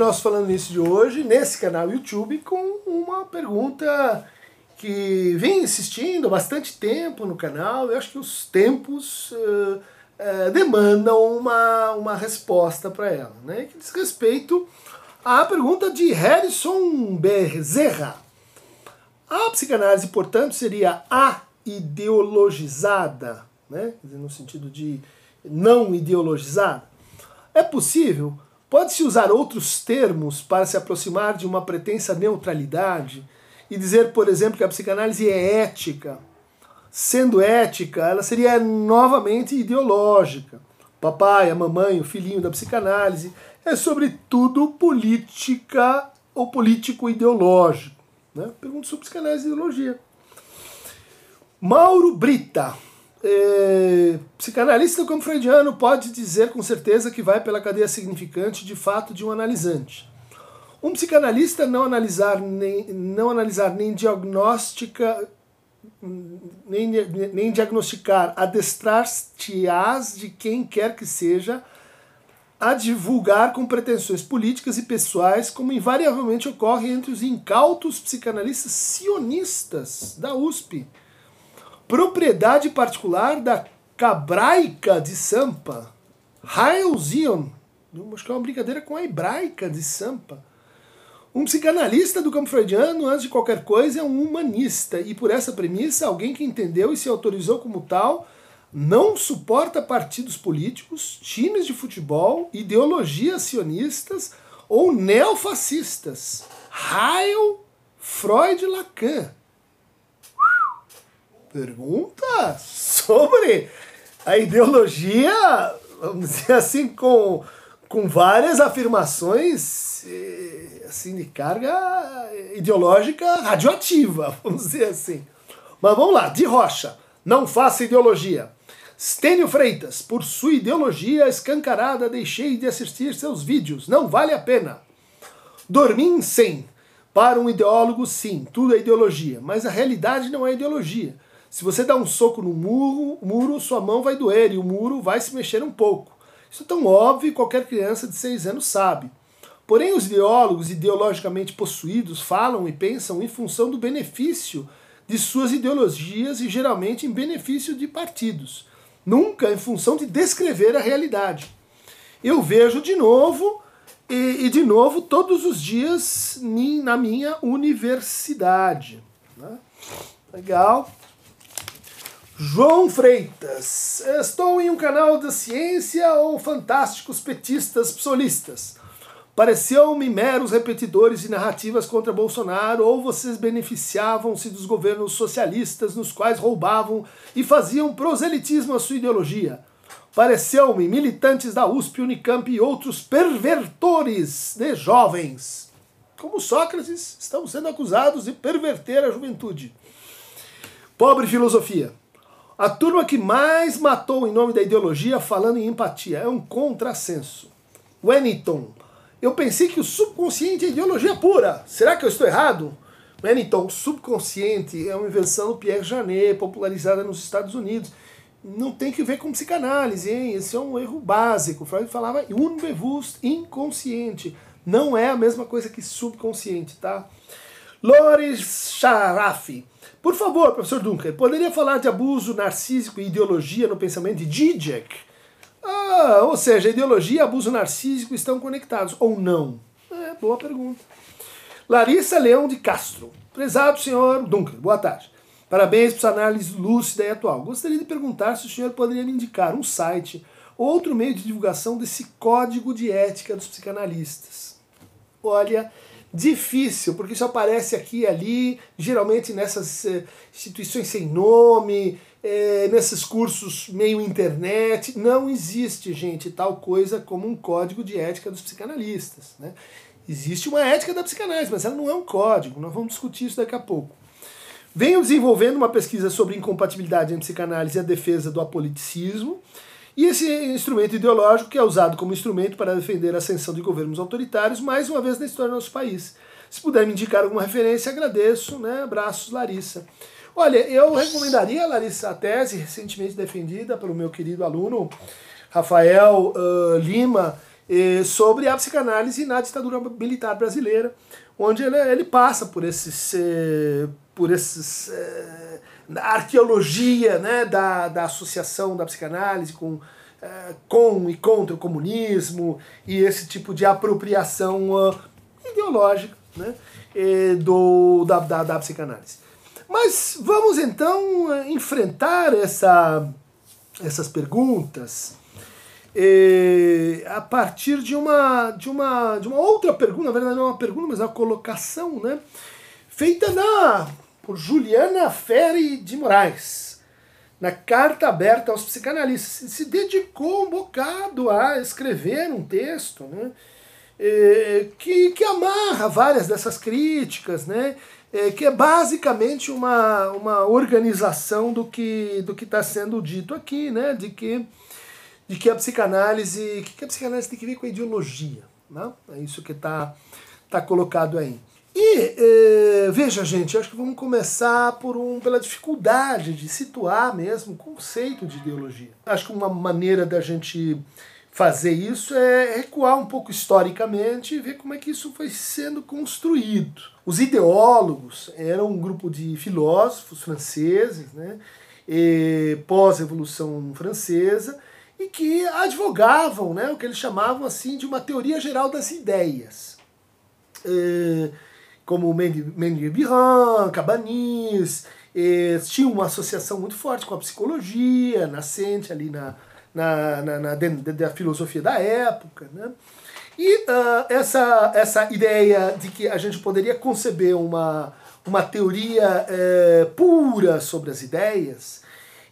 nosso Falando Nisso de hoje, nesse canal YouTube, com uma pergunta que vem insistindo há bastante tempo no canal. Eu acho que os tempos uh, uh, demandam uma, uma resposta para ela, né? que diz respeito à pergunta de Harrison Bezerra. A psicanálise, portanto, seria a ideologizada, né? no sentido de não ideologizada? É possível? Pode-se usar outros termos para se aproximar de uma pretensa neutralidade e dizer, por exemplo, que a psicanálise é ética. Sendo ética, ela seria novamente ideológica. Papai, a mamãe, o filhinho da psicanálise é, sobretudo, política ou político-ideológico. Né? Pergunto sobre psicanálise e ideologia. Mauro Brita, é, psicanalista como freudiano pode dizer com certeza que vai pela cadeia significante de fato de um analisante. Um psicanalista não analisar nem, não analisar nem diagnóstica nem, nem diagnosticar, adestrar-te-ás de quem quer que seja a divulgar com pretensões políticas e pessoais, como invariavelmente ocorre entre os incautos psicanalistas sionistas da USP propriedade particular da Cabraica de Sampa. Heil Zion. Acho que é uma brincadeira com a hebraica de Sampa. Um psicanalista do campo freudiano, antes de qualquer coisa, é um humanista. E por essa premissa, alguém que entendeu e se autorizou como tal não suporta partidos políticos, times de futebol, ideologias sionistas ou neofascistas. Heil Freud Lacan pergunta sobre a ideologia, vamos dizer assim, com, com várias afirmações eh, assim, de carga ideológica radioativa, vamos dizer assim. Mas vamos lá, de rocha, não faça ideologia. Stênio Freitas, por sua ideologia escancarada, deixei de assistir seus vídeos, não vale a pena. Dormim sem. Para um ideólogo, sim, tudo é ideologia, mas a realidade não é ideologia. Se você dá um soco no muro, muro, sua mão vai doer e o muro vai se mexer um pouco. Isso é tão óbvio que qualquer criança de 6 anos sabe. Porém, os ideólogos ideologicamente possuídos falam e pensam em função do benefício de suas ideologias e geralmente em benefício de partidos, nunca em função de descrever a realidade. Eu vejo de novo e, e de novo todos os dias na minha universidade. Né? Legal. João Freitas. Estou em um canal da ciência ou fantásticos petistas psolistas? Pareceu-me meros repetidores de narrativas contra Bolsonaro ou vocês beneficiavam-se dos governos socialistas nos quais roubavam e faziam proselitismo à sua ideologia? Pareceu-me militantes da USP, Unicamp e outros pervertores de jovens. Como Sócrates, estão sendo acusados de perverter a juventude. Pobre filosofia. A turma que mais matou em nome da ideologia falando em empatia é um contrassenso. Wellington, eu pensei que o subconsciente é ideologia pura. Será que eu estou errado? Wellington, subconsciente é uma invenção do Pierre Janet, popularizada nos Estados Unidos. Não tem que ver com psicanálise, hein? Esse é um erro básico. Freud falava unbewusst, inconsciente. Não é a mesma coisa que subconsciente, tá? Loris Sharafi. Por favor, professor Dunker, poderia falar de abuso narcísico e ideologia no pensamento de Zizek? Ah, ou seja, ideologia e abuso narcísico estão conectados, ou não? É, boa pergunta. Larissa Leão de Castro. Prezado senhor Dunker, boa tarde. Parabéns por sua análise lúcida e atual. Gostaria de perguntar se o senhor poderia me indicar um site ou outro meio de divulgação desse código de ética dos psicanalistas. Olha, difícil, porque isso aparece aqui e ali, geralmente nessas eh, instituições sem nome, eh, nesses cursos meio internet. Não existe, gente, tal coisa como um código de ética dos psicanalistas. Né? Existe uma ética da psicanálise, mas ela não é um código. Nós vamos discutir isso daqui a pouco. Venho desenvolvendo uma pesquisa sobre incompatibilidade entre psicanálise e a defesa do apoliticismo. E esse instrumento ideológico que é usado como instrumento para defender a ascensão de governos autoritários, mais uma vez na história do nosso país. Se puder me indicar alguma referência, agradeço. Né? Abraços, Larissa. Olha, eu recomendaria, Larissa, a tese recentemente defendida pelo meu querido aluno Rafael uh, Lima, eh, sobre a psicanálise na ditadura militar brasileira, onde ele, ele passa por esses, eh, por esses eh, arqueologia né, da, da associação da psicanálise com, eh, com e contra o comunismo e esse tipo de apropriação uh, ideológica né, do, da, da, da psicanálise. Mas vamos então eh, enfrentar essa, essas perguntas a partir de uma, de, uma, de uma outra pergunta, na verdade não é uma pergunta, mas é uma colocação, né? Feita na, por Juliana Ferri de Moraes, na carta aberta aos psicanalistas. Se dedicou um bocado a escrever um texto, né? Eh, que, que amarra várias dessas críticas, né? é, que é basicamente uma, uma organização do que do está sendo dito aqui, né? De que de que a psicanálise, que, que a psicanálise tem que ver com a ideologia, né? É isso que está tá colocado aí. E é, veja, gente, acho que vamos começar por um, pela dificuldade de situar mesmo o conceito de ideologia. Acho que uma maneira da gente fazer isso é recuar um pouco historicamente e ver como é que isso foi sendo construído. Os ideólogos eram um grupo de filósofos franceses, né, pós-revolução francesa, e que advogavam né, o que eles chamavam assim de uma teoria geral das ideias. É, como Mendes-Biran, Cabanis, é, tinha uma associação muito forte com a psicologia, nascente ali na, na, na, na da filosofia da época. Né? E uh, essa, essa ideia de que a gente poderia conceber uma, uma teoria eh, pura sobre as ideias,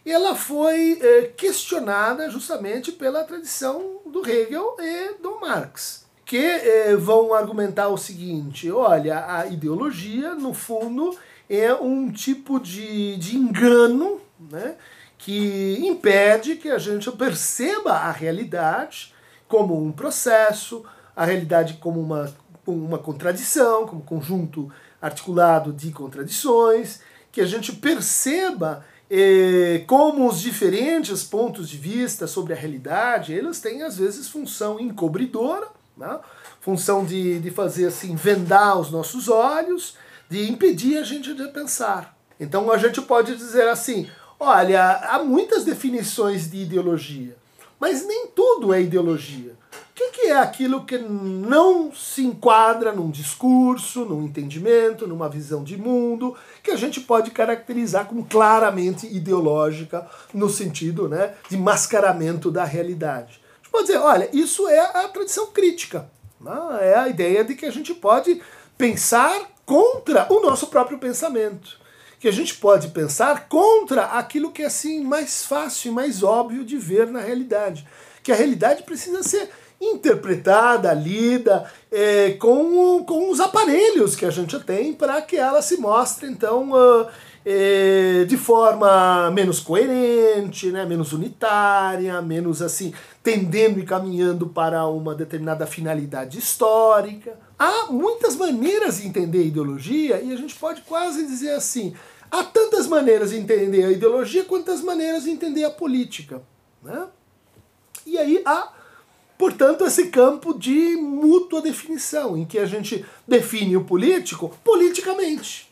ela foi eh, questionada justamente pela tradição do Hegel e do Marx, que eh, vão argumentar o seguinte: olha, a ideologia, no fundo, é um tipo de, de engano, né? que impede que a gente perceba a realidade como um processo, a realidade como uma, uma contradição, como conjunto articulado de contradições, que a gente perceba eh, como os diferentes pontos de vista sobre a realidade, eles têm às vezes função encobridora, né? função de, de fazer assim, vendar os nossos olhos, de impedir a gente de pensar. Então a gente pode dizer assim, Olha, há muitas definições de ideologia, mas nem tudo é ideologia. O que, é aquilo que não se enquadra num discurso, num entendimento, numa visão de mundo, que a gente pode caracterizar como claramente ideológica, no sentido né, de mascaramento da realidade? Gente pode dizer, olha, isso é a tradição crítica. Né? É a ideia de que a gente pode pensar contra o nosso próprio pensamento que a gente pode pensar contra aquilo que é assim mais fácil e mais óbvio de ver na realidade. Que a realidade precisa ser interpretada, lida é, com, com os aparelhos que a gente tem para que ela se mostre, então, uh, de forma menos coerente, né, menos unitária, menos assim, tendendo e caminhando para uma determinada finalidade histórica. Há muitas maneiras de entender a ideologia e a gente pode quase dizer assim: há tantas maneiras de entender a ideologia quantas maneiras de entender a política. Né? E aí há, portanto, esse campo de mútua definição, em que a gente define o político politicamente.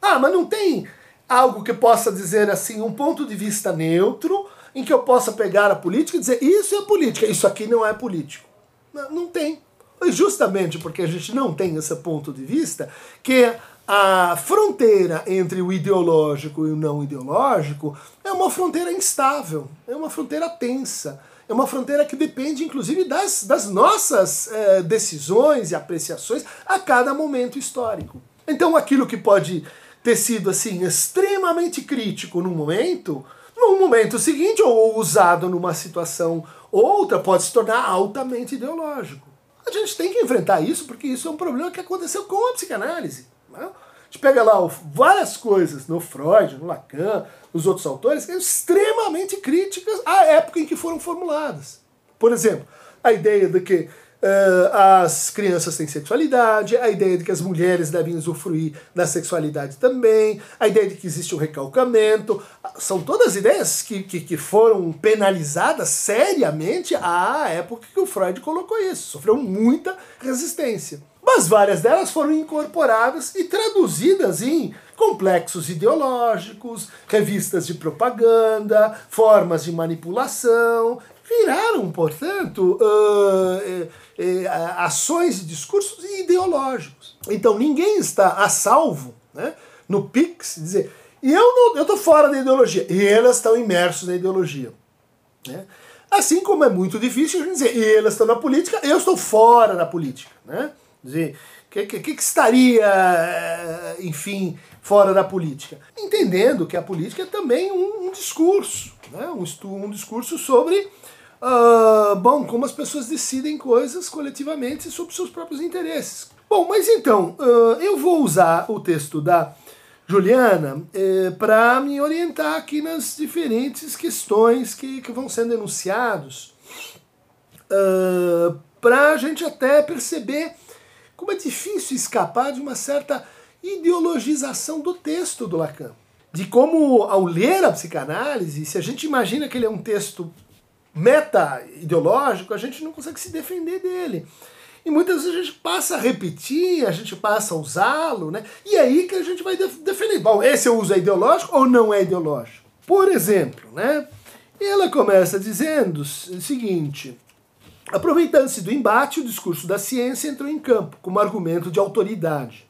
Ah, mas não tem algo que possa dizer assim, um ponto de vista neutro, em que eu possa pegar a política e dizer isso é política, isso aqui não é político. Não, não tem. E justamente porque a gente não tem esse ponto de vista, que a fronteira entre o ideológico e o não ideológico é uma fronteira instável, é uma fronteira tensa, é uma fronteira que depende, inclusive, das, das nossas é, decisões e apreciações a cada momento histórico. Então, aquilo que pode ter sido assim extremamente crítico num momento, no momento seguinte, ou usado numa situação outra, pode se tornar altamente ideológico. A gente tem que enfrentar isso porque isso é um problema que aconteceu com a psicanálise. Né? A gente pega lá várias coisas no Freud, no Lacan, nos outros autores, que são extremamente críticas à época em que foram formuladas. Por exemplo, a ideia de que as crianças têm sexualidade, a ideia de que as mulheres devem usufruir da sexualidade também, a ideia de que existe um recalcamento. São todas ideias que, que, que foram penalizadas seriamente à época que o Freud colocou isso. Sofreu muita resistência. Mas várias delas foram incorporadas e traduzidas em complexos ideológicos, revistas de propaganda, formas de manipulação, viraram, portanto, uh, uh, ações e discursos ideológicos. Então ninguém está a salvo né, no PIX dizer eu estou fora da ideologia, e elas estão imersos na ideologia. Né? Assim como é muito difícil a gente dizer, elas estão na política, eu estou fora da política. Né? Dizer, o que, que, que, estaria, eh, enfim, fora da política? Entendendo que a política é também um, um discurso, né? um, um discurso sobre uh, bom, como as pessoas decidem coisas coletivamente sobre seus próprios interesses. Bom, mas então, uh, eu vou usar o texto da Juliana eh, para me orientar aqui nas diferentes questões que, que vão sendo enunciados, uh, para a gente até perceber como é difícil escapar de uma certa ideologização do texto do Lacan. De como, ao ler a psicanálise, se a gente imagina que ele é um texto meta-ideológico, a gente não consegue se defender dele. E muitas vezes a gente passa a repetir, a gente passa a usá-lo, né? E é aí que a gente vai defender. Bom, esse uso é ideológico ou não é ideológico? Por exemplo, né? Ela começa dizendo o seguinte: aproveitando-se do embate, o discurso da ciência entrou em campo como argumento de autoridade.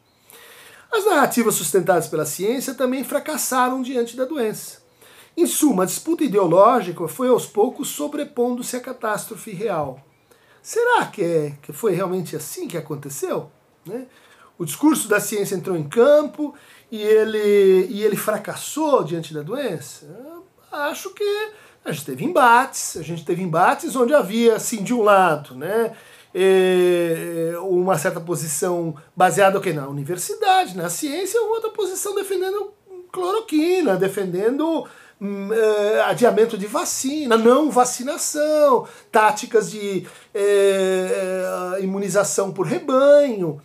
As narrativas sustentadas pela ciência também fracassaram diante da doença. Em suma, a disputa ideológica foi aos poucos sobrepondo-se à catástrofe real. Será que, é, que foi realmente assim que aconteceu? Né? O discurso da ciência entrou em campo e ele, e ele fracassou diante da doença? Acho que a gente teve embates, a gente teve embates onde havia, assim, de um lado, né, uma certa posição baseada okay, na universidade, na ciência, outra posição defendendo cloroquina, defendendo uh, adiamento de vacina, não vacinação, táticas de uh, imunização por rebanho.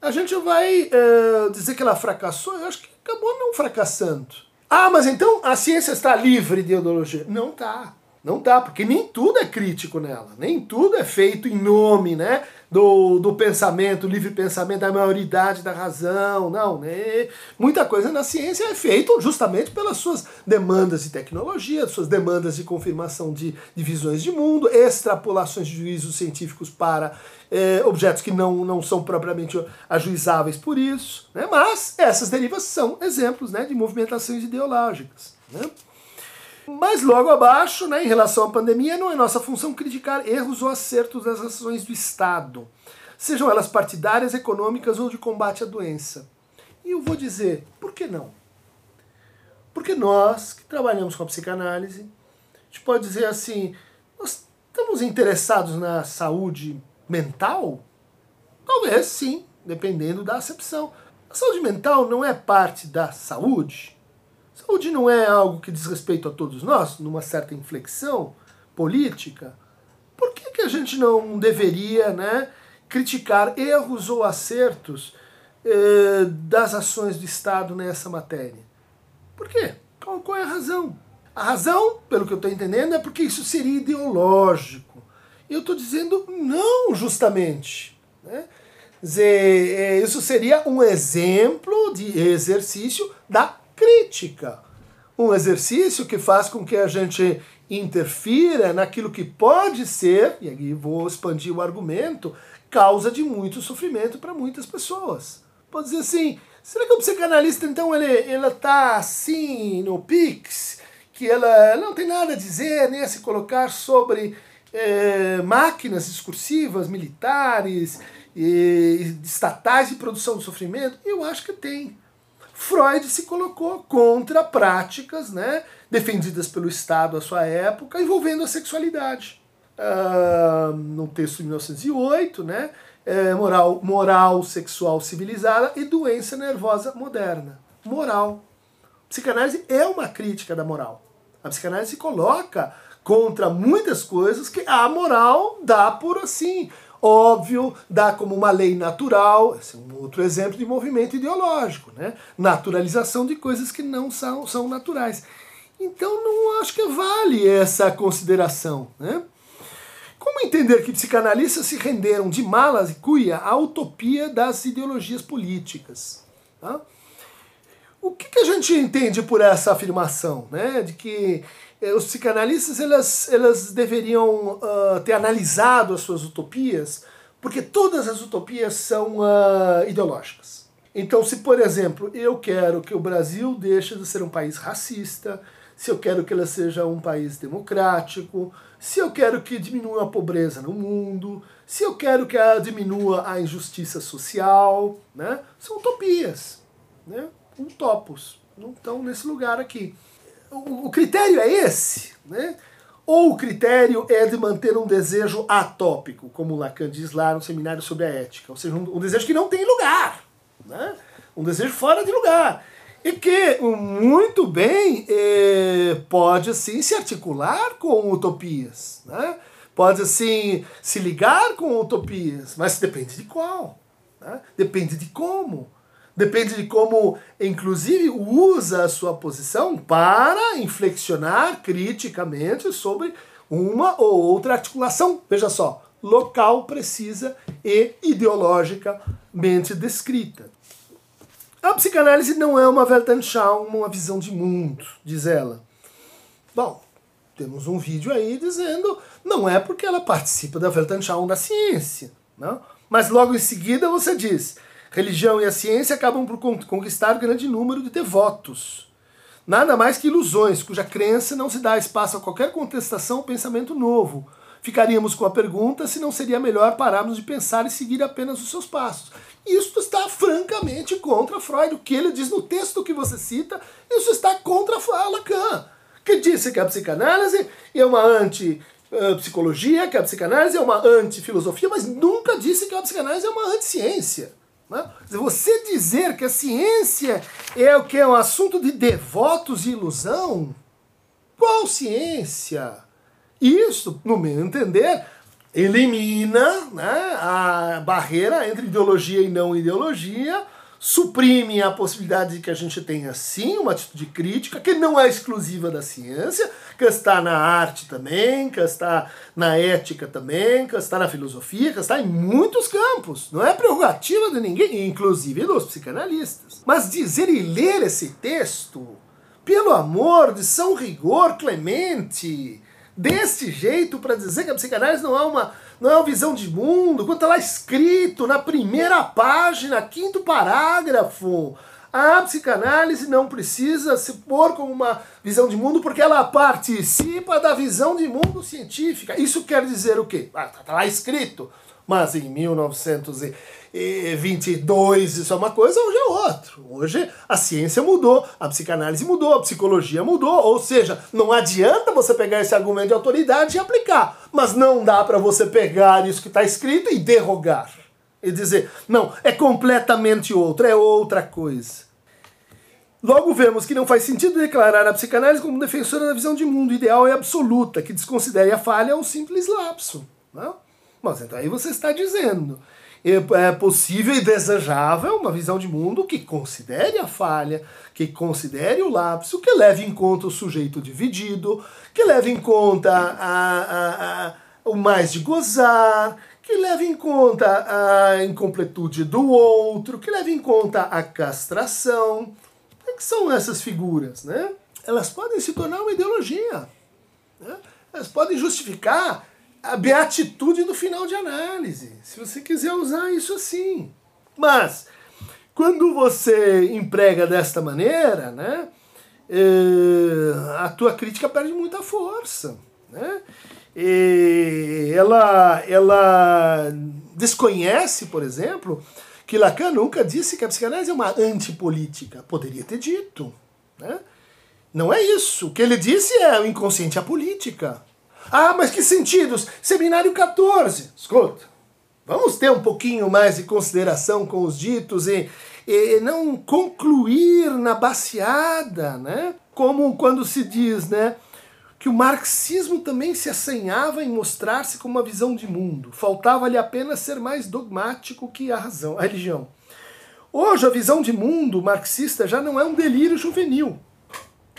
A gente vai uh, dizer que ela fracassou, eu acho que acabou não fracassando. Ah, mas então a ciência está livre de ideologia? Não está. Não tá, porque nem tudo é crítico nela, nem tudo é feito em nome né, do, do pensamento, livre pensamento, da maioridade da razão. Não, né? Muita coisa na ciência é feita justamente pelas suas demandas de tecnologia, suas demandas de confirmação de, de visões de mundo, extrapolações de juízos científicos para é, objetos que não, não são propriamente ajuizáveis por isso. Né? Mas essas derivas são exemplos né, de movimentações ideológicas. Né? Mas logo abaixo, né, em relação à pandemia, não é nossa função criticar erros ou acertos das ações do Estado, sejam elas partidárias, econômicas ou de combate à doença. E eu vou dizer, por que não? Porque nós, que trabalhamos com a psicanálise, a gente pode dizer assim, nós estamos interessados na saúde mental? Talvez sim, dependendo da acepção. A saúde mental não é parte da saúde? Saúde não é algo que diz respeito a todos nós, numa certa inflexão política? Por que, que a gente não deveria né, criticar erros ou acertos eh, das ações do Estado nessa matéria? Por quê? Qual, qual é a razão? A razão, pelo que eu estou entendendo, é porque isso seria ideológico. Eu estou dizendo não, justamente. Né? Dizer, eh, isso seria um exemplo de exercício da crítica. Um exercício que faz com que a gente interfira naquilo que pode ser, e aqui vou expandir o argumento, causa de muito sofrimento para muitas pessoas. Pode dizer assim, será que o psicanalista então ele ela tá assim no pix, que ela, não tem nada a dizer nem a se colocar sobre é, máquinas discursivas, militares, e, estatais de produção do sofrimento? Eu acho que tem. Freud se colocou contra práticas né, defendidas pelo Estado à sua época envolvendo a sexualidade. Uh, no texto de 1908, né, é, moral, moral sexual civilizada e doença nervosa moderna. Moral. Psicanálise é uma crítica da moral. A psicanálise se coloca contra muitas coisas que a moral dá por assim. Óbvio, dá como uma lei natural, esse é um outro exemplo de movimento ideológico, né? Naturalização de coisas que não são, são naturais. Então não acho que vale essa consideração, né? Como entender que psicanalistas se renderam de malas e cuia à utopia das ideologias políticas? Tá? O que, que, a gente entende por essa afirmação, né? De que os psicanalistas elas, elas deveriam uh, ter analisado as suas utopias, porque todas as utopias são uh, ideológicas. Então, se por exemplo eu quero que o Brasil deixe de ser um país racista, se eu quero que ela seja um país democrático, se eu quero que diminua a pobreza no mundo, se eu quero que ela diminua a injustiça social, né? São utopias, né? Utopos, não estão nesse lugar aqui. O, critério é esse, né? Ou o critério é de manter um desejo atópico, como Lacan diz lá no seminário sobre a ética, ou seja, um, um desejo que não tem lugar, né? Um desejo fora de lugar e que muito bem eh, pode assim se articular com utopias, né? pode assim se ligar com utopias, mas depende de qual, né? depende de como, depende de como, inclusive, usa a sua posição para inflexionar criticamente sobre uma ou outra articulação. Veja só, local precisa e ideologicamente descrita. A psicanálise não é uma Weltanschauung, uma visão de mundo, diz ela. Bom, temos um vídeo aí dizendo não é porque ela participa da Weltanschauung da ciência, não? mas logo em seguida você diz religião e a ciência acabam por conquistar grande número de devotos. Nada mais que ilusões, cuja crença não se dá espaço a qualquer contestação ou pensamento novo. Ficaríamos com a pergunta se não seria melhor pararmos de pensar e seguir apenas os seus passos. Isso está francamente contra Freud. O que ele diz no texto que você cita, isso está contra Lacan, que disse que a psicanálise é uma anti-psicologia, que a psicanálise é uma anti-filosofia, mas nunca disse que a psicanálise é uma anti-ciência. Né? Você dizer que a ciência é o que é um assunto de devotos e ilusão? Qual ciência? Isso, no meu entender, elimina né, a barreira entre ideologia e não ideologia, suprime a possibilidade de que a gente tenha sim uma atitude crítica, que não é exclusiva da ciência, que está na arte também, que está na ética também, que está na filosofia, que está em muitos campos. Não é prerrogativa de ninguém, inclusive dos psicanalistas. Mas dizer e ler esse texto, pelo amor de São Rigor Clemente, desse jeito para dizer que a psicanálise não é uma não é visão de mundo, quando está lá escrito na primeira página, quinto parágrafo. A psicanálise não precisa se pôr como uma visão de mundo porque ela participa da visão de mundo científica. Isso quer dizer o quê? Ah, tá lá escrito. Mas em 1922 isso é uma coisa, hoje é outro. Hoje a ciência mudou, a psicanálise mudou, a psicologia mudou. Ou seja, não adianta você pegar esse argumento de autoridade e aplicar. Mas não dá para você pegar isso que está escrito e derrogar. E dizer, não, é completamente outro, é outra coisa. Logo vemos que não faz sentido declarar a psicanálise como defensora da visão de mundo ideal e absoluta, que desconsidere a falha um simples lapso. Não? Mas então aí você está dizendo. É possível e desejável uma visão de mundo que considere a falha, que considere o lapso, que leve em conta o sujeito dividido, que leve em conta a, a, a, o mais de gozar, que leve em conta a incompletude do outro, que leve em conta a castração. O que são essas figuras? Né? Elas podem se tornar uma ideologia. Né? Elas podem justificar a beatitude do final de análise, se você quiser usar isso assim. Mas, quando você emprega desta maneira, né, eh, a tua crítica perde muita força. Né? E ela, ela desconhece, por exemplo, que Lacan nunca disse que a psicanálise é uma antipolítica. Poderia ter dito. Né? Não é isso. O que ele disse é o inconsciente apolítica. Ah, mas que sentidos? Seminário 14. Escuta, vamos ter um pouquinho mais de consideração com os ditos e, e não concluir na baseada, né? Como quando se diz, né? que o marxismo também se assanhava em mostrar-se como uma visão de mundo. Faltava-lhe apenas ser mais dogmático que a razão, a religião. Hoje a visão de mundo marxista já não é um delírio juvenil,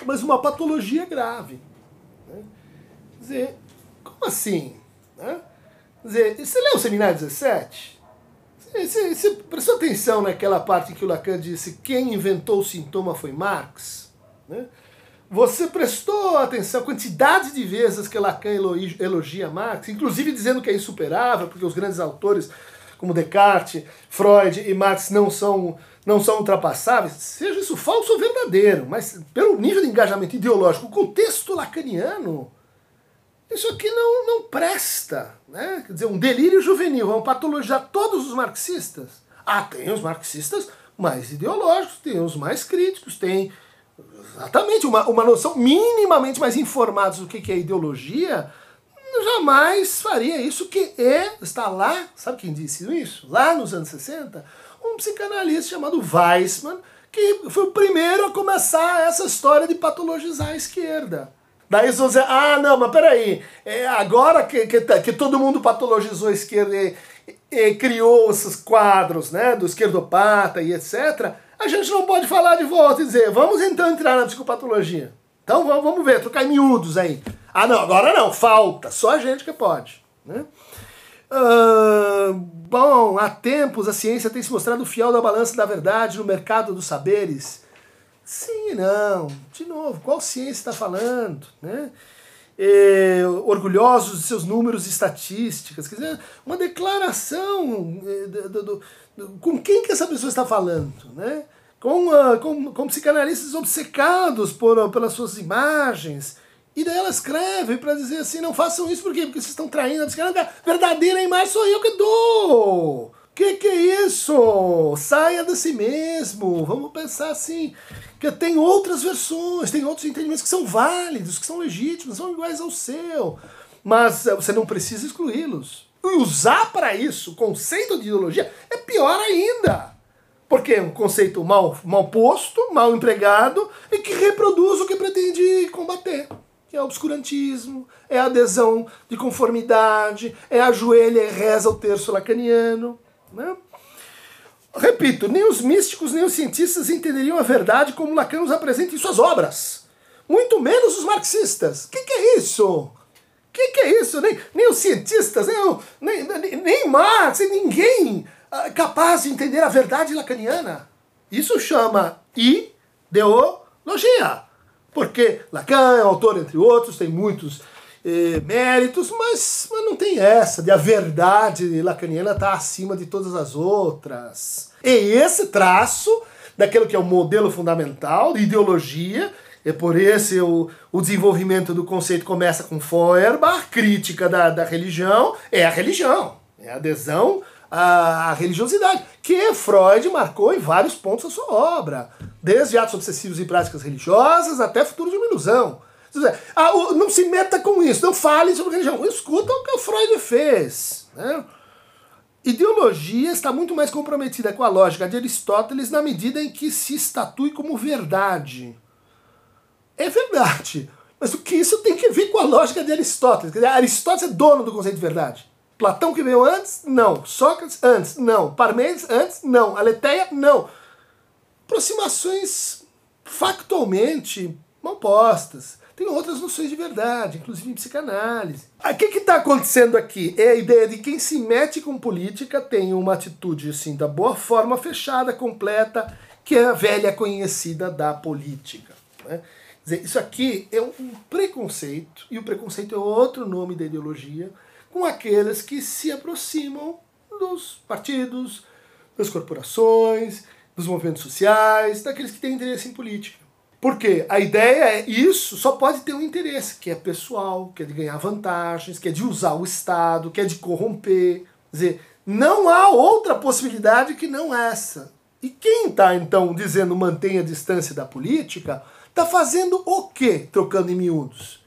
mas uma patologia grave. Dizer, como assim? Né? Dizer, você leu o Seminário 17? Você, você prestou atenção naquela parte que o Lacan disse quem inventou o sintoma foi Marx? Né? Você prestou atenção à quantidade de vezes que Lacan elogia Marx, inclusive dizendo que é insuperável, porque os grandes autores como Descartes, Freud e Marx não são, não são ultrapassáveis, seja isso falso ou verdadeiro, mas pelo nível de engajamento ideológico, o contexto lacaniano, isso aqui não, não presta. Né? Quer dizer, um delírio juvenil, vamos patologizar todos os marxistas. Ah, tem os marxistas mais ideológicos, tem os mais críticos, tem exatamente uma, uma noção minimamente mais informados do que, que é ideologia, jamais faria isso que é, está lá, sabe quem disse isso? Lá nos anos 60, um psicanalista chamado Weissman, que foi o primeiro a começar essa história de patologizar a esquerda. Daí você dizer, ah, não, mas peraí, é agora que, que, que todo mundo patologizou a esquerda e, e, criou esses quadros né, do esquerdopata e etc., a gente não pode falar de volta e dizer, vamos então entrar na psicopatologia. Então vamos, vamos ver, trocar em miúdos aí. Ah, não, agora não, falta, só a gente que pode. Né? Uh, bom, há tempos a ciência tem se mostrado fiel da balança da verdade no mercado dos saberes. Sim não. De novo, qual ciência está falando? Né? É, orgulhosos de seus números e estatísticas. Quer dizer, uma declaração é, do, do, do, com quem que essa pessoa está falando? Né? Com, uh, com, com psicanalistas obcecados por, pelas suas imagens. E daí ela escreve para dizer assim, não façam isso por quê? Porque vocês estão traindo a psicanalista. Verdadeira imagem sou eu que dou. Que que é isso? Saia de si mesmo. Vamos pensar assim, que tem outras versões, tem outros entendimentos que são válidos, que são legítimos, são iguais ao seu. Mas eh, você não precisa excluí-los. E usar para isso o conceito de ideologia é pior ainda. Porque é um conceito mal, mal posto, mal empregado e que reproduz o que pretende combater. É obscurantismo, é adesão de conformidade, é ajoelha e reza o terço lacaniano. Né? Repito, nem os místicos nem os cientistas entenderiam a verdade como Lacan nos apresenta em suas obras. Muito menos os marxistas. O que, que, é isso? O que, que, é isso? Nem, nem os cientistas, nem, nem, nem, Marx, ninguém uh, capaz de entender a verdade lacaniana. Isso chama ideologia. Porque Lacan é autor, entre outros, tem muitos eh, méritos, mas, mas não tem essa de a verdade lacaniana estar tá acima de todas as outras. E esse traço daquilo que é o modelo fundamental de ideologia, é por esse o, o desenvolvimento do conceito começa com Feuerbach, crítica da, da religião, é a religião, é a adesão à, à religiosidade, que Freud marcou em vários pontos da sua obra, desde atos obsessivos e práticas religiosas até futuro de uma ilusão. Ah, não se meta com isso, não fale sobre religião. Escuta o que o Freud fez. Né? Ideologia está muito mais comprometida com a lógica de Aristóteles na medida em que se estatue como verdade. É verdade. Mas o que isso tem que ver com a lógica de Aristóteles? Quer dizer, Aristóteles é dono do conceito de verdade. Platão que veio antes? Não. Sócrates antes? Não. Parmênides antes? Não. Aletheia? Não. Aproximações factualmente mal postas tem outras noções de verdade, inclusive em psicanálise. O que está acontecendo aqui? É a ideia de quem se mete com política tem uma atitude assim da boa forma fechada, completa, que é a velha conhecida da política. Né? Dizer, isso aqui é um preconceito, e o preconceito é outro nome da ideologia, com aqueles que se aproximam dos partidos, das corporações, dos movimentos sociais, daqueles que têm interesse em política. Porque a ideia é isso só pode ter um interesse, que é pessoal, que é de ganhar vantagens, que é de usar o Estado, que é de corromper. Quer dizer, não há outra possibilidade que não essa. E quem está então dizendo mantenha a distância da política, está fazendo o quê, trocando em miúdos?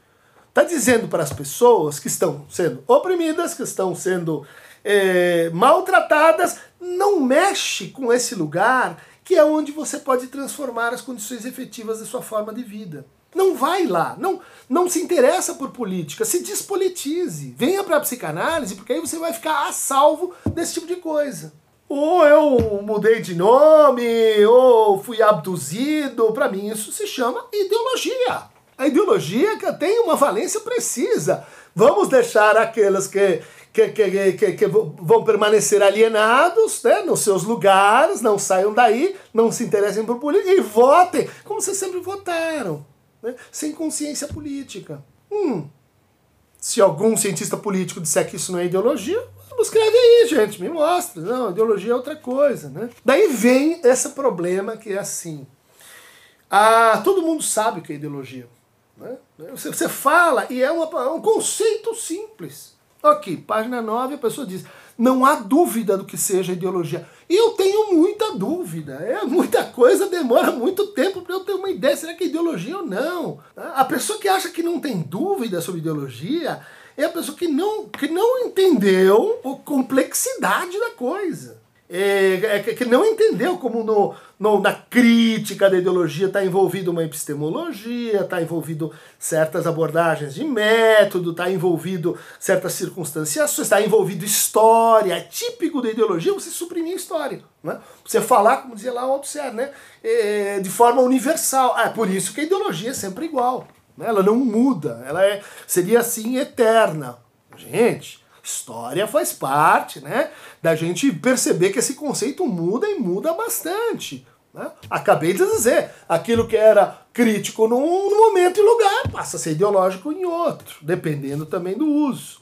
Está dizendo para as pessoas que estão sendo oprimidas, que estão sendo é, maltratadas, não mexe com esse lugar que é onde você pode transformar as condições efetivas da sua forma de vida. Não vai lá, não, não se interessa por política, se despolitize. Venha para a psicanálise, porque aí você vai ficar a salvo desse tipo de coisa. Ou eu mudei de nome, ou fui abduzido. Para mim, isso se chama ideologia. A ideologia que tem uma valência precisa. Vamos deixar aqueles que que, que, que, que, vão permanecer alienados né, nos seus lugares, não saiam daí, não se interessem por política e votem como vocês sempre votaram, né, sem consciência política. Hum, se algum cientista político disser que isso não é ideologia, escreve aí, gente, me mostra. Não, ideologia é outra coisa. Né? Daí vem esse problema que é assim. Ah, todo mundo sabe o que é ideologia. Né? Você, você fala e é, uma, é um conceito simples. Ok, página 9, a pessoa diz: não há dúvida do que seja ideologia. E eu tenho muita dúvida. É muita coisa, demora muito tempo para eu ter uma ideia. Será que é ideologia ou não? A pessoa que acha que não tem dúvida sobre ideologia é a pessoa que não, que não entendeu a complexidade da coisa é, é, que não entendeu como no, no, na crítica da ideologia está envolvido uma epistemologia, está envolvido certas abordagens de método, está envolvido certas circunstanciações, está envolvido história. É típico da ideologia você suprimir a história. Né? Você falar, como dizia lá o Althusser, né? É, de forma universal. Ah, é por isso que a ideologia é sempre igual. Né? Ela não muda, ela é, seria assim eterna. Gente, História faz parte, né? Da gente perceber que esse conceito muda e muda bastante. Né? Acabei de dizer, aquilo que era crítico num, num momento e lugar passa a ser ideológico em outro, dependendo também do uso.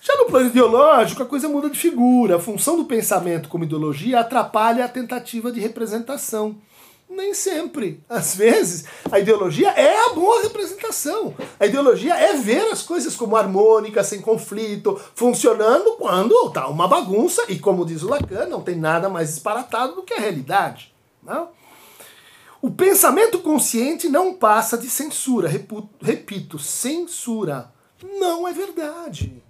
Já no plano ideológico, a coisa muda de figura. A função do pensamento como ideologia atrapalha a tentativa de representação. Nem sempre. Às vezes, a ideologia é a boa representação. A ideologia é ver as coisas como harmônicas, sem conflito, funcionando quando tá uma bagunça, e como diz o Lacan, não tem nada mais disparatado do que a realidade. Não? O pensamento consciente não passa de censura. Repito, censura. Não é verdade.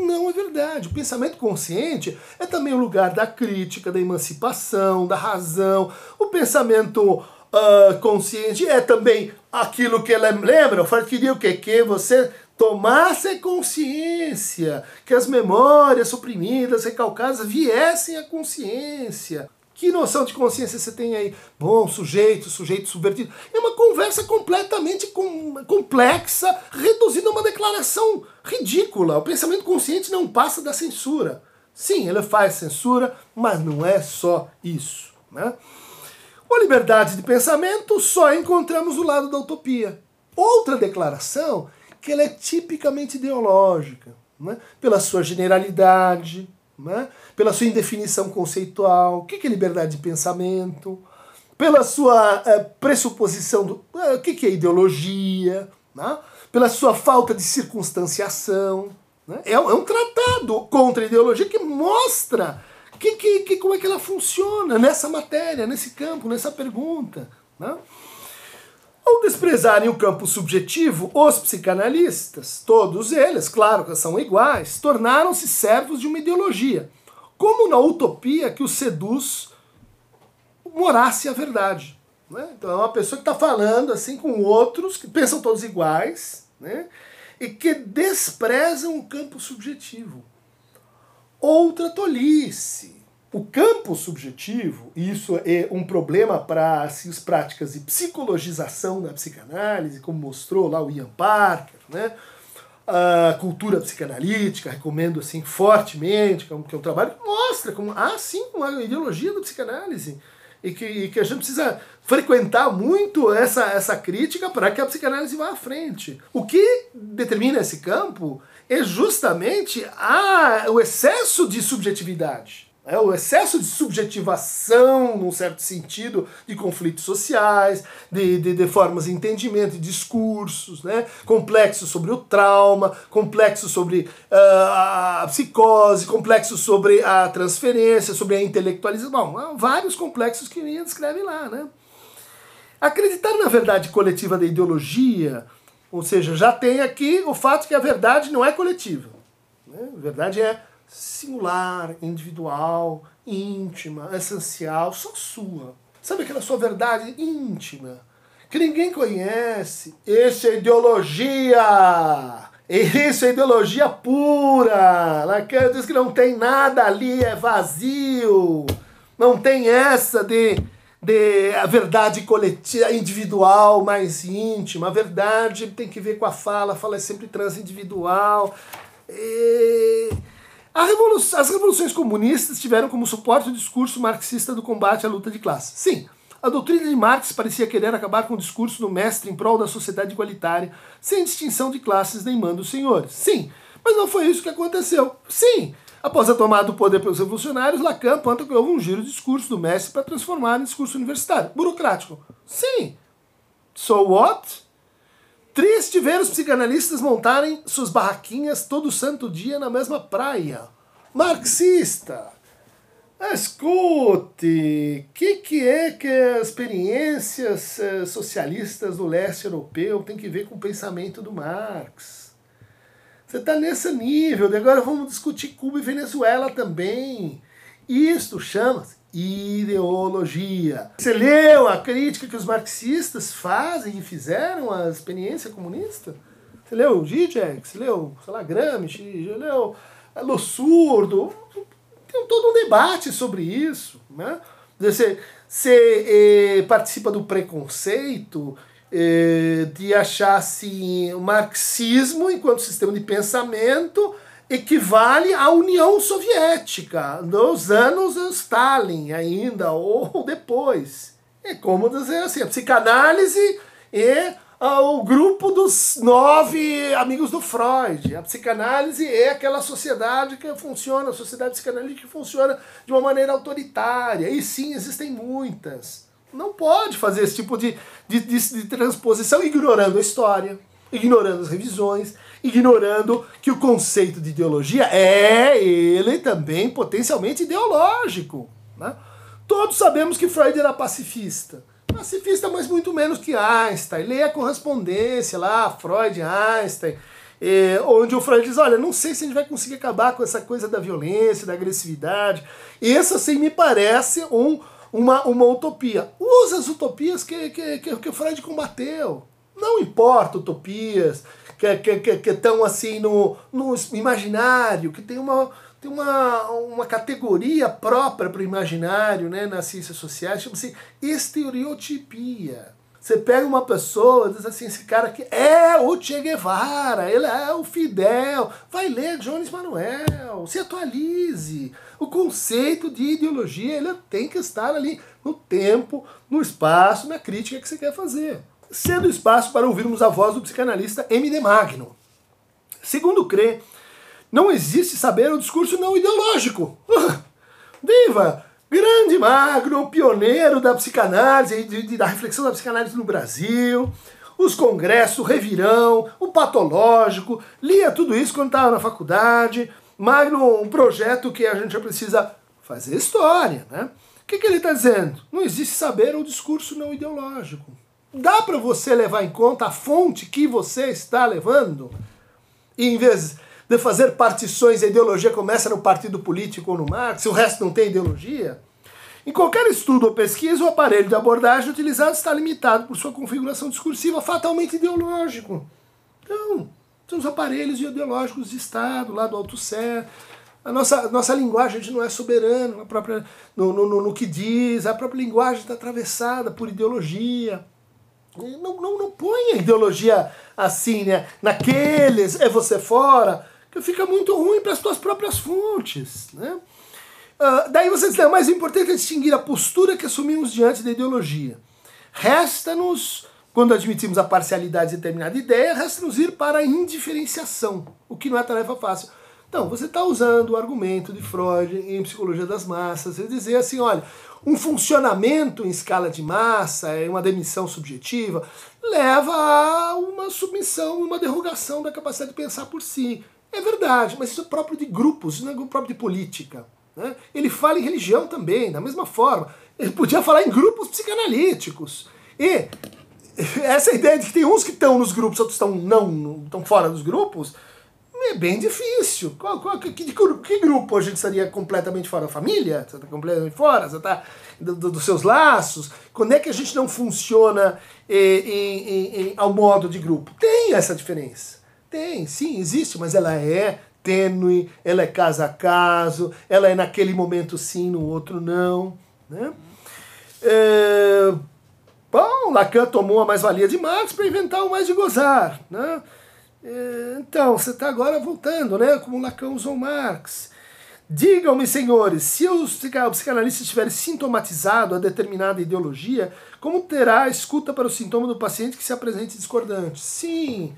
Não é verdade. O pensamento consciente é também o lugar da crítica, da emancipação, da razão. O pensamento uh, consciente é também aquilo que lembra. Eu queria o quê? Que você tomasse consciência, que as memórias suprimidas, recalcadas, viessem à consciência. Que noção de consciência você tem aí? Bom, sujeito, sujeito subvertido. É uma conversa completamente com, complexa, reduzida a uma declaração ridícula. O pensamento consciente não passa da censura. Sim, ele faz censura, mas não é só isso. Né? A liberdade de pensamento só encontramos do lado da utopia. Outra declaração que ela é tipicamente ideológica, né? pela sua generalidade, né? pela sua indefinição conceitual, o que é liberdade de pensamento, pela sua é, pressuposição do é, o que é ideologia, né? Pela sua falta de circunstanciação. Né? É, é, um tratado contra a ideologia que mostra que, que, que, como é que ela funciona nessa matéria, nesse campo, nessa pergunta. Né? Ao desprezarem o campo subjetivo, os psicanalistas, todos eles, claro que são iguais, tornaram-se servos de uma ideologia, como na utopia que os seduz morasse a verdade. Né? Então é uma pessoa que está falando assim com outros, que pensam todos iguais, né? e que desprezam o campo subjetivo. Outra tolice o campo subjetivo, e isso é um problema para assim, as práticas de psicologização da psicanálise, como mostrou lá o Ian Parker, né? a cultura psicanalítica, recomendo assim fortemente, que é um, que é um trabalho que mostra como há ah, sim uma ideologia da psicanálise e que, e que a gente precisa frequentar muito essa, essa crítica para que a psicanálise vá à frente. O que determina esse campo é justamente a, o excesso de subjetividade é, o excesso de subjetivação, num certo sentido, de conflitos sociais, de, de, de formas de entendimento, de discursos, né? complexos sobre o trauma, complexos sobre uh, a psicose, complexos sobre a transferência, sobre a intelectualização. Bom, vários complexos que Ian descreve lá. Né? Acreditar na verdade coletiva da ideologia, ou seja, já tem aqui o fato que a verdade não é coletiva. Né? A verdade é singular, individual, íntima, essencial, só sua. Sabe aquela sua verdade íntima? que ninguém conhece. Isso é ideologia! Isso é ideologia pura! Lacan diz que não tem nada ali, é vazio. Não tem essa de, de a verdade coletiva, individual, mais íntima. A verdade tem que ver com a fala, a fala é sempre transindividual. E... Revolu as revoluções comunistas tiveram como suporte o discurso marxista do combate à luta de classe. Sim, a doutrina de Marx parecia querer acabar com o discurso do mestre em prol da sociedade igualitária, sem distinção de classes nem mando senhores. Sim, mas não foi isso que aconteceu. Sim, após a tomada do poder pelos revolucionários, Lacan aponta que houve um giro de discurso do mestre para transformar em discurso universitário, burocrático. Sim. So what? Triste ver os psicanalistas montarem suas barraquinhas todo santo dia na mesma praia. Marxista! Escute, o que, que é que as experiências eh, socialistas do leste europeu têm que ver com o pensamento do Marx? Você está nesse nível, agora vamos discutir Cuba e Venezuela também. Isto chama-se ideologia. Você leu a crítica que os marxistas fazem e fizeram à experiência comunista? Você leu Zizek, você leu, sei lá, Gramsci, você leu Lossurdo, tem todo um debate sobre isso. Né? Você, você eh, participa do preconceito eh, de achar assim, o marxismo enquanto sistema de pensamento equivale à União Soviética, nos anos Stalin ainda, ou depois. É como dizer assim, a psicanálise é o grupo dos nove amigos do Freud. A psicanálise é aquela sociedade que funciona, a sociedade psicanalítica que funciona de uma maneira autoritária. E sim, existem muitas. Não pode fazer esse tipo de, de, de, de transposição ignorando a história, ignorando as revisões, ignorando que o conceito de ideologia é ele também potencialmente ideológico. Né? Todos sabemos que Freud era pacifista. Pacifista, mas muito menos que Einstein. Leia a correspondência lá, Freud, Einstein, é, onde o Freud diz: olha, não sei se a gente vai conseguir acabar com essa coisa da violência, da agressividade. Isso, assim, me parece um, uma, uma utopia. Usa as utopias que, que, que, que o Freud combateu. Não importa utopias que que, que, que estão assim no, no imaginário, que tem uma, tem uma, uma categoria própria para o imaginário né, nas ciências sociais, chama-se estereotipia. Você pega uma pessoa, diz assim, esse cara aqui é o Che Guevara, ele é o Fidel, vai ler Jones Manuel, se atualize. O conceito de ideologia ele tem que estar ali no tempo, no espaço, na crítica que você quer fazer. Sendo espaço para ouvirmos a voz do psicanalista M. de Magno. Segundo crê, não existe saber o discurso não ideológico. Viva! Grande Magno, pioneiro da psicanálise, de, de, da reflexão da psicanálise no Brasil, os congressos, o Revirão, o Patológico, lia tudo isso quando estava na faculdade. Magno, um projeto que a gente já precisa fazer história, né? O que, que ele está dizendo? Não existe saber ou discurso não ideológico. Dá para você levar em conta a fonte que você está levando? E em vez de fazer partições, a ideologia começa no partido político ou no Marx, o resto não tem ideologia? Em qualquer estudo ou pesquisa, o aparelho de abordagem utilizado está limitado por sua configuração discursiva fatalmente ideológico. Então, são os aparelhos ideológicos de Estado, lá do Althusser. A nossa, nossa linguagem a gente não é soberana na própria, no, no, no, no que diz, a própria linguagem está atravessada por ideologia. Não, não, não põe a ideologia assim, né? Naqueles, é você fora que fica muito ruim para as suas próprias fontes. Né? Uh, daí você diz, mas o importante é distinguir a postura que assumimos diante da ideologia. Resta-nos, quando admitimos a parcialidade de determinada ideia, resta-nos ir para a indiferenciação, o que não é tarefa fácil. Então, você está usando o argumento de Freud em Psicologia das Massas, e dizer assim, olha, um funcionamento em escala de massa, é uma demissão subjetiva, leva a uma submissão, uma derrogação da capacidade de pensar por si. É verdade, mas isso é próprio de grupos, isso não é próprio de política. Né? Ele fala em religião também, da mesma forma. Ele podia falar em grupos psicanalíticos. E essa ideia de que tem uns que estão nos grupos, outros estão não, estão fora dos grupos, é bem difícil. Qual, qual, que, que, que, grupo a gente estaria completamente fora da família? Você está completamente fora? Você está do, do, dos seus laços? Quando é que a gente não funciona eh, em, em, em, ao modo de grupo? Tem essa diferença. Tem, sim, existe, mas ela é tênue, ela é caso a caso, ela é naquele momento sim, no outro não. Né? É, bom, Lacan tomou a mais-valia de Marx para inventar o mais de gozar. Né? É, então, você está agora voltando, né? Como Lacan usou Marx. Digam-me, senhores, se o psicanalista estiver sintomatizado a determinada ideologia, como terá a escuta para o sintoma do paciente que se apresente discordante? Sim,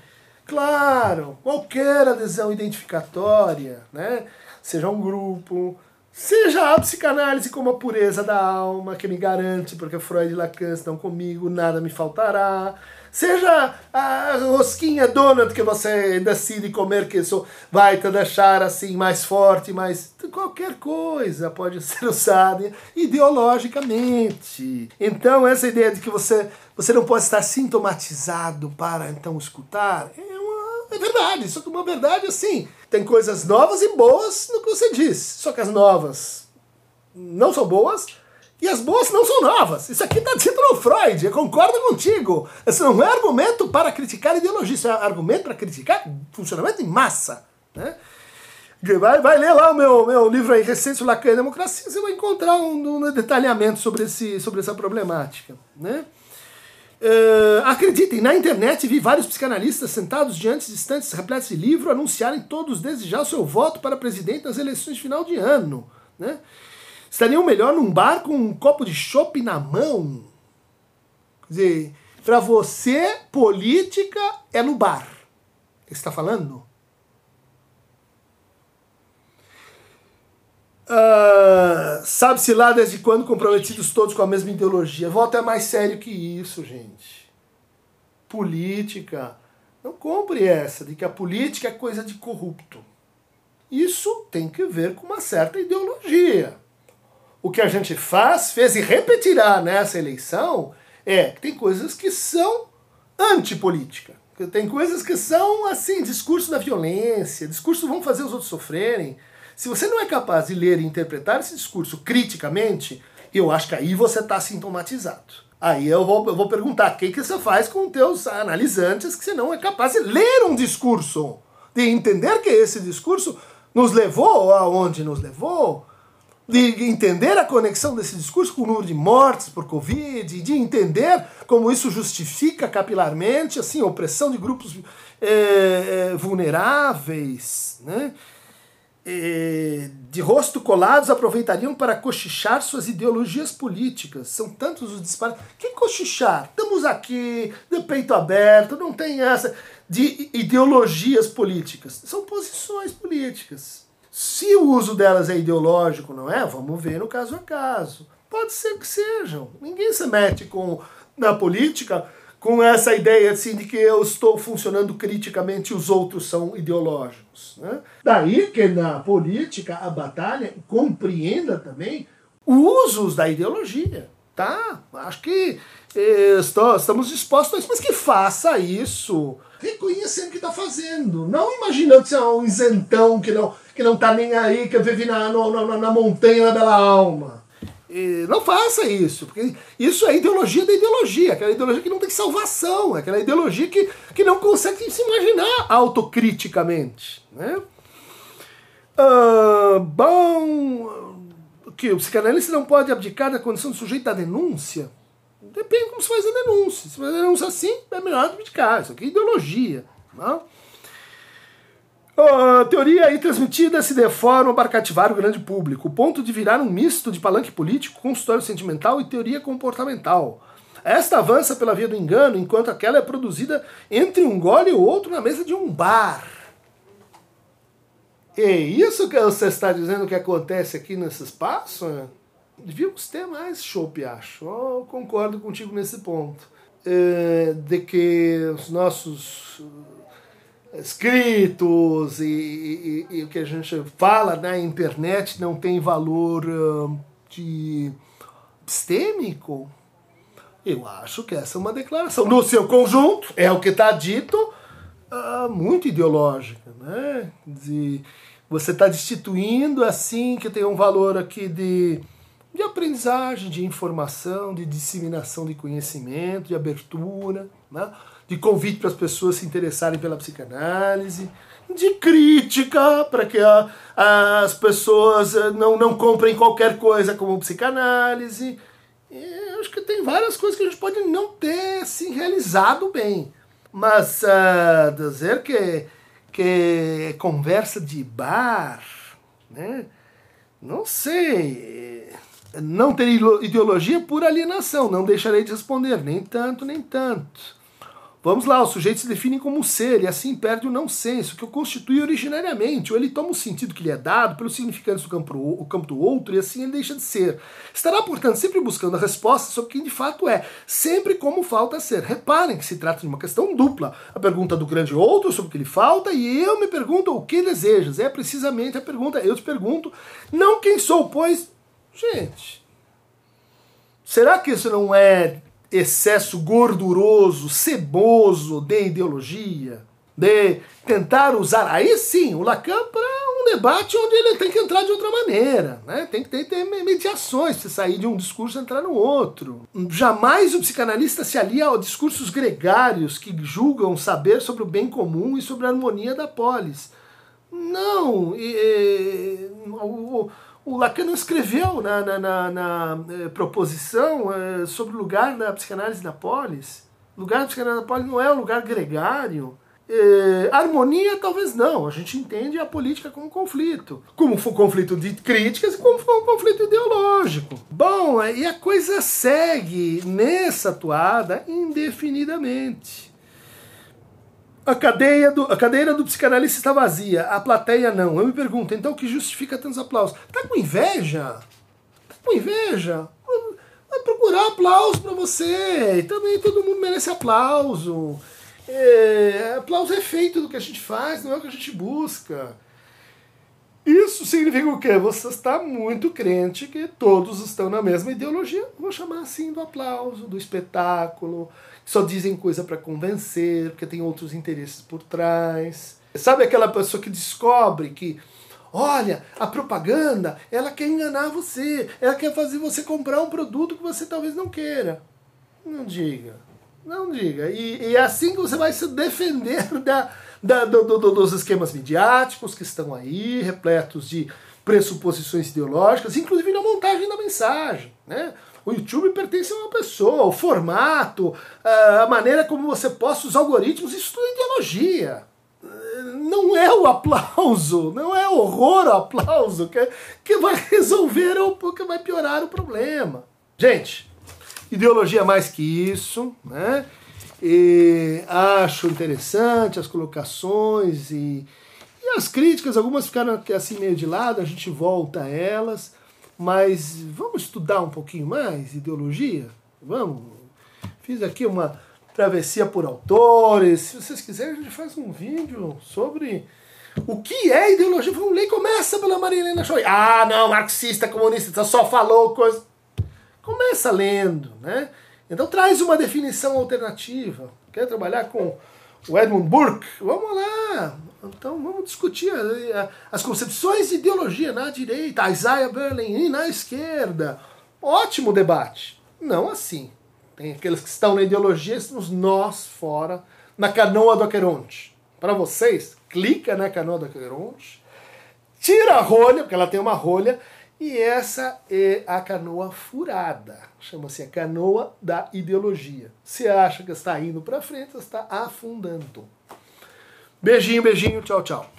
claro, qualquer adesão identificatória, né? seja um grupo, seja a psicanálise como a pureza da alma, que me garante, porque Freud e Lacan estão comigo, nada me faltará Seja a rosquinha donut que você decide comer, que isso vai te deixar assim mais forte, mais. Qualquer coisa pode ser usada ideologicamente. Então, essa ideia de que você, você não pode estar sintomatizado para então escutar é, é verdade. Só que uma verdade assim. Tem coisas novas e boas no que você diz. Só que as novas não são boas e as boas não são novas. Isso aqui está dito no Freud, eu concordo contigo. Esse não é argumento para criticar ideologia, isso é argumento para criticar funcionamento em massa. Né? Vai, vai ler lá o meu, meu livro aí, Recente Lacan e Democracia, você vai encontrar um, um detalhamento sobre, esse, sobre essa problemática. Né? Uh, acreditem, na internet vi vários psicanalistas sentados diante de estantes repletos de livro anunciarem todos desde já o seu voto para presidente nas eleições de final de ano. Né? estariam melhor num bar com um copo de chopp na mão. Quer dizer, para você, política é no bar. Você está falando? Uh, Sabe-se lá desde quando comprometidos todos com a mesma ideologia. Volta é mais sério que isso, gente. Política. Não compre essa de que a política é coisa de corrupto. Isso tem que ver com uma certa ideologia o que a gente faz, fez e repetirá nessa eleição é que tem coisas que são antipolítica. Tem coisas que são, assim, discurso da violência, discurso vão fazer os outros sofrerem. Se você não é capaz de ler e interpretar esse discurso criticamente, eu acho que aí você está sintomatizado. Aí eu vou, eu vou perguntar o que, que você faz com teus analisantes que você não é capaz de ler um discurso, de entender que esse discurso nos levou aonde nos levou, de entender a conexão desse discurso com o número de mortes por Covid, de entender como isso justifica capilarmente assim, a opressão de grupos é, é, vulneráveis, né? É, de rosto colados aproveitariam para cochichar suas ideologias políticas. São tantos os disparos. Que cochichar? Estamos aqui, de peito aberto, não tem essa de ideologias políticas. São posições políticas. Se o uso delas é ideológico, não é? Vamos ver no caso a caso. Pode ser que sejam. Ninguém se mete com na política com essa ideia assim, de que eu estou funcionando criticamente e os outros são ideológicos. Né? Daí que na política a batalha compreenda também usos da ideologia. Tá? Acho que eh, estou, estamos dispostos a isso, mas que faça isso reconhecendo o que está fazendo, não imaginando você é um isentão que não que não está nem aí, que vive na, na, na montanha da bela alma. Não faça isso, porque isso é ideologia da ideologia, aquela ideologia que não tem salvação, aquela ideologia que, que não consegue se imaginar autocriticamente. Né? Ah, bom, que o psicanalista não pode abdicar da condição de sujeito da denúncia? Depende como se faz a denúncia. Se faz a denúncia assim, é melhor abdicar. Isso aqui é ideologia. Não? A teoria aí transmitida se deforma para cativar o grande público, o ponto de virar um misto de palanque político, consultório sentimental e teoria comportamental. Esta avança pela via do engano, enquanto aquela é produzida entre um gole e o outro na mesa de um bar. É isso que você está dizendo que acontece aqui nesse espaço? Devíamos ter mais chopp, acho. Eu concordo contigo nesse ponto. É, de que os nossos escritos e, e, e, o que a gente fala na internet não tem valor de epistêmico? Eu acho que essa é uma declaração. No seu conjunto, é o que está dito, uh, muito ideológica, né? De você está destituindo assim que tem um valor aqui de, de aprendizagem, de informação, de disseminação de conhecimento, de abertura, né? De convite para as pessoas se interessarem pela psicanálise, de crítica para que a, as pessoas eh, não, não comprem qualquer coisa como psicanálise. E acho que tem várias coisas que a gente pode não ter se assim, realizado bem. Mas uh, dizer que, que conversa de bar, né? não sei. Não ter ideologia por alienação, não deixarei de responder, nem tanto, nem tanto. Vamos lá, o sujeito se define como ser e assim perde o não senso, que o constitui originariamente, ou ele toma o sentido que lhe é dado pelos significantes do campo, o campo do outro e assim ele deixa de ser. Estará, portanto, sempre buscando a resposta sobre quem de fato é, sempre como falta ser. Reparem que se trata de uma questão dupla. A pergunta do grande outro sobre o que lhe falta e eu me pergunto o que desejas. É precisamente a pergunta, eu te pergunto, não quem sou, pois. Gente, será que isso não é excesso gorduroso, ceboso de ideologia, de tentar usar. Aí sim, o Lacan para um debate onde ele tem que entrar de outra maneira, né? tem que ter, ter mediações, se sair de um discurso e entrar no outro. Jamais o psicanalista se alia a discursos gregários que julgam saber sobre o bem comum e sobre a harmonia da polis. Não, e, e, o, o Lacan não escreveu na, na, na, na eh, proposição eh, sobre o lugar da psicanálise na polis. O lugar da psicanálise na polis não é um lugar gregário. Eh, harmonia, talvez não. A gente entende a política como conflito. Como um conflito de críticas e como um conflito ideológico. Bom, e a coisa segue nessa toada indefinidamente. A, cadeia do, a cadeira do psicanalista está vazia, a plateia não. Eu me pergunto, então o que justifica tantos aplausos? Tá com inveja? Tá com inveja? Vai procurar aplauso para você. E também todo mundo merece aplauso. É, aplauso é feito do que a gente faz, não é o que a gente busca. Isso significa o quê? Você está muito crente que todos estão na mesma ideologia. Vou chamar assim do aplauso, do espetáculo. Só dizem coisa para convencer, porque tem outros interesses por trás. Sabe aquela pessoa que descobre que, olha, a propaganda, ela quer enganar você, ela quer fazer você comprar um produto que você talvez não queira. Não diga. Não diga. E, e é assim que você vai se defender da, da, do, do, dos esquemas midiáticos que estão aí, repletos de pressuposições ideológicas, inclusive na montagem da mensagem. Né? O YouTube pertence a uma pessoa, o formato, a maneira como você posta os algoritmos, isso tudo é ideologia. Não é o aplauso, não é horror o aplauso que, que vai resolver ou que vai piorar o problema. Gente, ideologia é mais que isso, né? E acho interessante as colocações e, e as críticas, algumas ficaram assim meio de lado, a gente volta a elas, mas vamos estudar um pouquinho mais ideologia? Vamos? Fiz aqui uma travessia por autores. Se vocês quiserem, a gente faz um vídeo sobre o que é ideologia. Vamos ler, começa pela Maria Helena Choi. Ah, não, marxista, comunista, só falou coisa. Começa lendo, né? Então traz uma definição alternativa. Quer trabalhar com o Edmund Burke? Vamos lá. Então vamos discutir as concepções de ideologia na direita, Isaiah Berlin na esquerda. Ótimo debate. Não assim. Tem aqueles que estão na ideologia, estamos nós fora, na canoa do Aqueronte. Para vocês, clica na canoa do Aqueronte, tira a rolha, porque ela tem uma rolha, e essa é a canoa furada. Chama-se a canoa da ideologia. Você acha que está indo para frente, está afundando. Beijinho, beijinho, tchau, tchau.